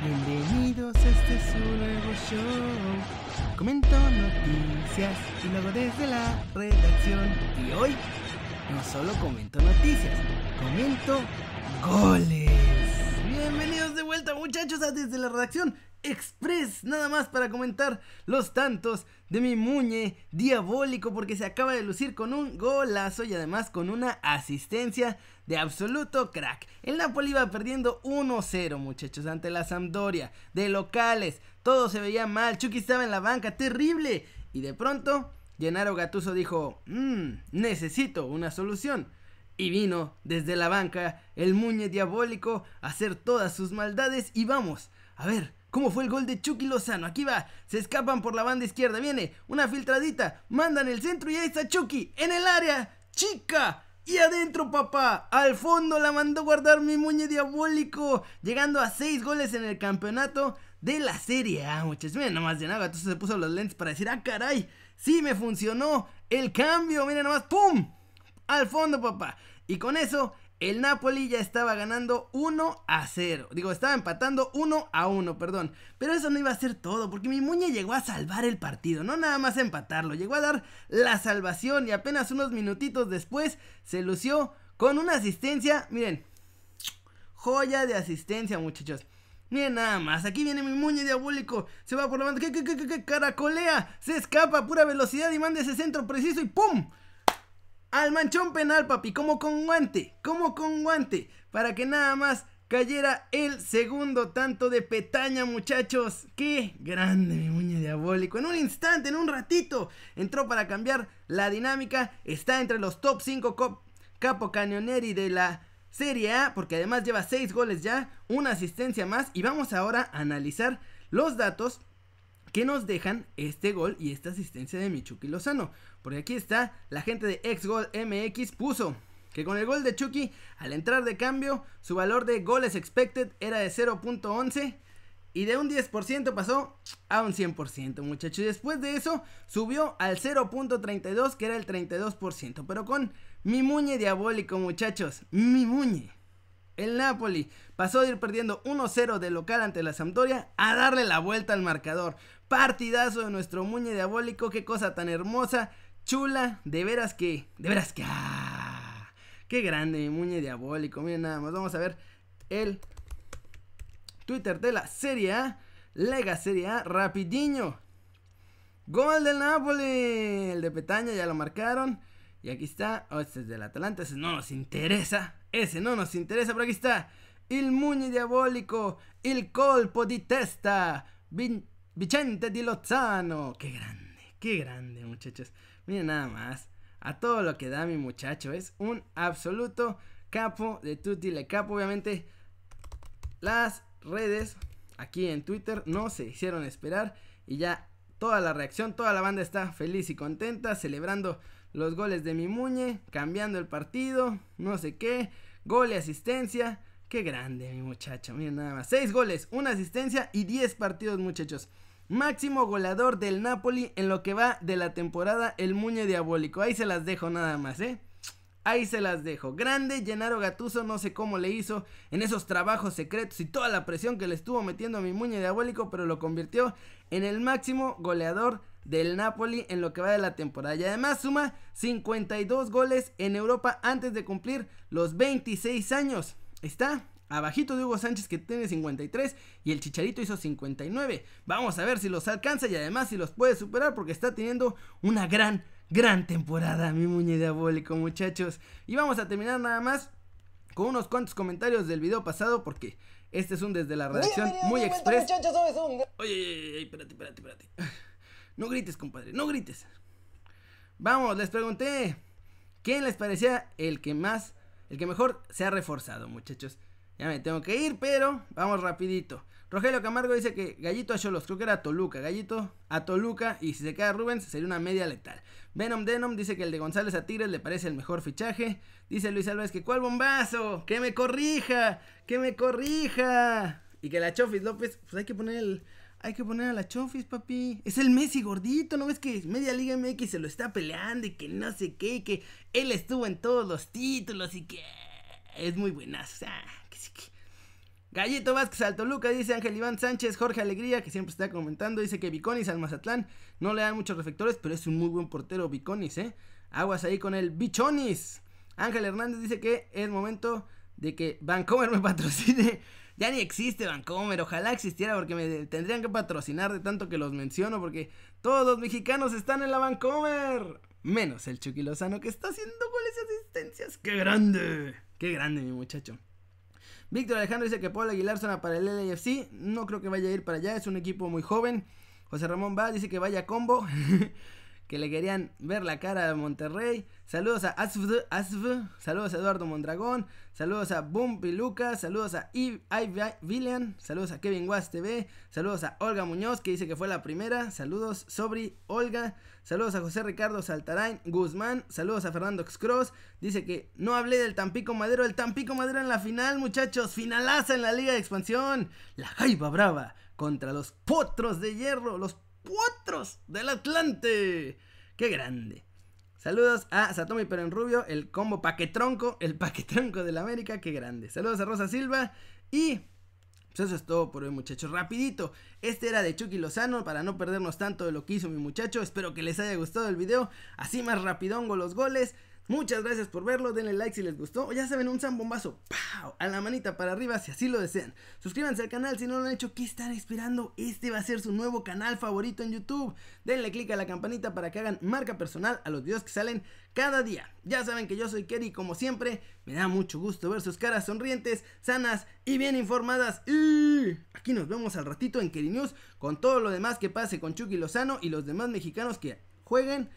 Bienvenidos a este su nuevo show. Comento noticias y luego desde la redacción. Y hoy no solo comento noticias, comento goles. Bienvenidos de vuelta muchachos desde la redacción express, nada más para comentar los tantos de mi muñe diabólico porque se acaba de lucir con un golazo y además con una asistencia de absoluto crack. El Napoli iba perdiendo 1-0 muchachos ante la Sampdoria, de locales, todo se veía mal, Chucky estaba en la banca, terrible y de pronto Gennaro Gattuso dijo, mmm, necesito una solución. Y vino desde la banca el muñe diabólico a hacer todas sus maldades y vamos, a ver, ¿Cómo fue el gol de Chucky Lozano? Aquí va, se escapan por la banda izquierda, viene una filtradita, mandan el centro y ahí está Chucky en el área, chica. Y adentro, papá, al fondo la mandó guardar mi muñe diabólico, llegando a 6 goles en el campeonato de la Serie A, muchachos. Miren nomás, de nada, entonces se puso los lentes para decir, ah, caray, sí me funcionó el cambio, miren nomás, ¡pum! Al fondo, papá. Y con eso el Napoli ya estaba ganando 1 a 0. Digo, estaba empatando 1 a 1, perdón. Pero eso no iba a ser todo, porque mi muñe llegó a salvar el partido, no nada más empatarlo, llegó a dar la salvación y apenas unos minutitos después se lució con una asistencia, miren, joya de asistencia, muchachos. Miren nada más, aquí viene mi muñe diabólico, se va por la banda, que, caracolea, se escapa a pura velocidad y manda ese centro preciso y ¡pum! Al manchón penal, papi, como con guante, como con guante, para que nada más cayera el segundo tanto de petaña, muchachos. Qué grande mi muñe diabólico. En un instante, en un ratito, entró para cambiar la dinámica. Está entre los top 5 capo cañoneri de la Serie A, porque además lleva 6 goles ya, una asistencia más. Y vamos ahora a analizar los datos que nos dejan este gol y esta asistencia de Michuki Lozano. Porque aquí está, la gente de Xgol MX puso que con el gol de Chucky, al entrar de cambio, su valor de goles expected era de 0.11 y de un 10% pasó a un 100%, muchachos. Y después de eso subió al 0.32, que era el 32%, pero con mi muñe diabólico, muchachos, mi muñe. El Napoli pasó de ir perdiendo 1-0 de local ante la Sampdoria a darle la vuelta al marcador. Partidazo de nuestro muñe diabólico, qué cosa tan hermosa, chula, de veras que, de veras que, ah, qué grande mi muñe diabólico. Miren nada más, vamos a ver el Twitter de la Serie A, Lega Serie A, rapidiño. Gol del Napoli, el de Petaña ya lo marcaron. Y aquí está, oh, este es del Atalanta, ese no nos interesa, ese no nos interesa, pero aquí está. El muñe diabólico, el colpo di testa, Vicente Di Lozano. Qué grande, qué grande, muchachos. Miren nada más. A todo lo que da mi muchacho. Es un absoluto capo de Tutti Le Capo. Obviamente, las redes aquí en Twitter no se hicieron esperar. Y ya toda la reacción, toda la banda está feliz y contenta. Celebrando los goles de mi muñe. Cambiando el partido. No sé qué. Gol y asistencia. Qué grande, mi muchacho. Miren nada más. Seis goles, una asistencia y 10 partidos, muchachos. Máximo goleador del Napoli en lo que va de la temporada el Muñe Diabólico. Ahí se las dejo nada más, ¿eh? Ahí se las dejo. Grande Gennaro Gatuso, no sé cómo le hizo en esos trabajos secretos y toda la presión que le estuvo metiendo a mi Muñe Diabólico, pero lo convirtió en el máximo goleador del Napoli en lo que va de la temporada. Y además suma 52 goles en Europa antes de cumplir los 26 años. Está Abajito de Hugo Sánchez que tiene 53 y el Chicharito hizo 59. Vamos a ver si los alcanza y además si los puede superar porque está teniendo una gran, gran temporada, mi muñe diabólico muchachos. Y vamos a terminar nada más con unos cuantos comentarios del video pasado porque este es un desde la redacción muy express. Oye, oye, espérate, espérate, espérate. No grites, compadre, no grites. Vamos, les pregunté quién les parecía el que más, el que mejor se ha reforzado, muchachos. Ya me tengo que ir, pero vamos rapidito. Rogelio Camargo dice que Gallito a Cholos, creo que era Toluca. Gallito a Toluca y si se queda Rubens sería una media letal. Venom Denom dice que el de González a Tigres le parece el mejor fichaje. Dice Luis Álvarez que cuál bombazo, que me corrija, que me corrija. Y que la Chofis López, pues hay que poner el... Hay que poner a la Chofis, papi. Es el Messi gordito, ¿no ves que Media Liga MX se lo está peleando y que no sé qué, que él estuvo en todos los títulos y que es muy buenazo. O sea, Gallito Vázquez al Toluca, dice Ángel Iván Sánchez, Jorge Alegría, que siempre está comentando, dice que Viconis al Mazatlán no le dan muchos reflectores, pero es un muy buen portero Viconis, ¿eh? Aguas ahí con el Bichonis. Ángel Hernández dice que es momento de que Vancomer me patrocine. Ya ni existe Vancomer, ojalá existiera porque me tendrían que patrocinar de tanto que los menciono porque todos los mexicanos están en la Vancomer. Menos el Chucky Lozano que está haciendo goles y asistencias. ¡Qué grande! ¡Qué grande mi muchacho! Víctor Alejandro dice que Paul Aguilar suena para el LAFC. No creo que vaya a ir para allá, es un equipo muy joven. José Ramón va, dice que vaya combo. que le querían ver la cara a Monterrey. Saludos a Asv, saludos a Eduardo Mondragón, saludos a Bumpy Lucas, saludos a Eve, Villian, saludos a Kevin Was TV, saludos a Olga Muñoz que dice que fue la primera, saludos Sobri, Olga, saludos a José Ricardo Saltarain Guzmán, saludos a Fernando Cross, dice que no hablé del Tampico Madero, el Tampico Madero en la final muchachos, finalaza en la Liga de Expansión, la Jaiba Brava contra los Potros de Hierro, los Potros del Atlante, qué grande. Saludos a Satomi Pero en Rubio, el combo paquetronco, el paquetronco del América, qué grande. Saludos a Rosa Silva y pues eso es todo por hoy muchachos, rapidito. Este era de Chucky Lozano para no perdernos tanto de lo que hizo mi muchacho. Espero que les haya gustado el video. Así más rapidongo los goles. Muchas gracias por verlo, denle like si les gustó. Ya saben, un zambombazo a la manita para arriba si así lo desean. Suscríbanse al canal si no lo han hecho. ¿Qué están esperando? Este va a ser su nuevo canal favorito en YouTube. Denle click a la campanita para que hagan marca personal a los videos que salen cada día. Ya saben que yo soy Kerry, como siempre. Me da mucho gusto ver sus caras sonrientes, sanas y bien informadas. Y aquí nos vemos al ratito en Kerry News con todo lo demás que pase con Chucky Lozano y los demás mexicanos que jueguen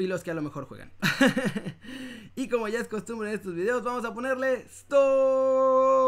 y los que a lo mejor juegan. y como ya es costumbre en estos videos, vamos a ponerle stop.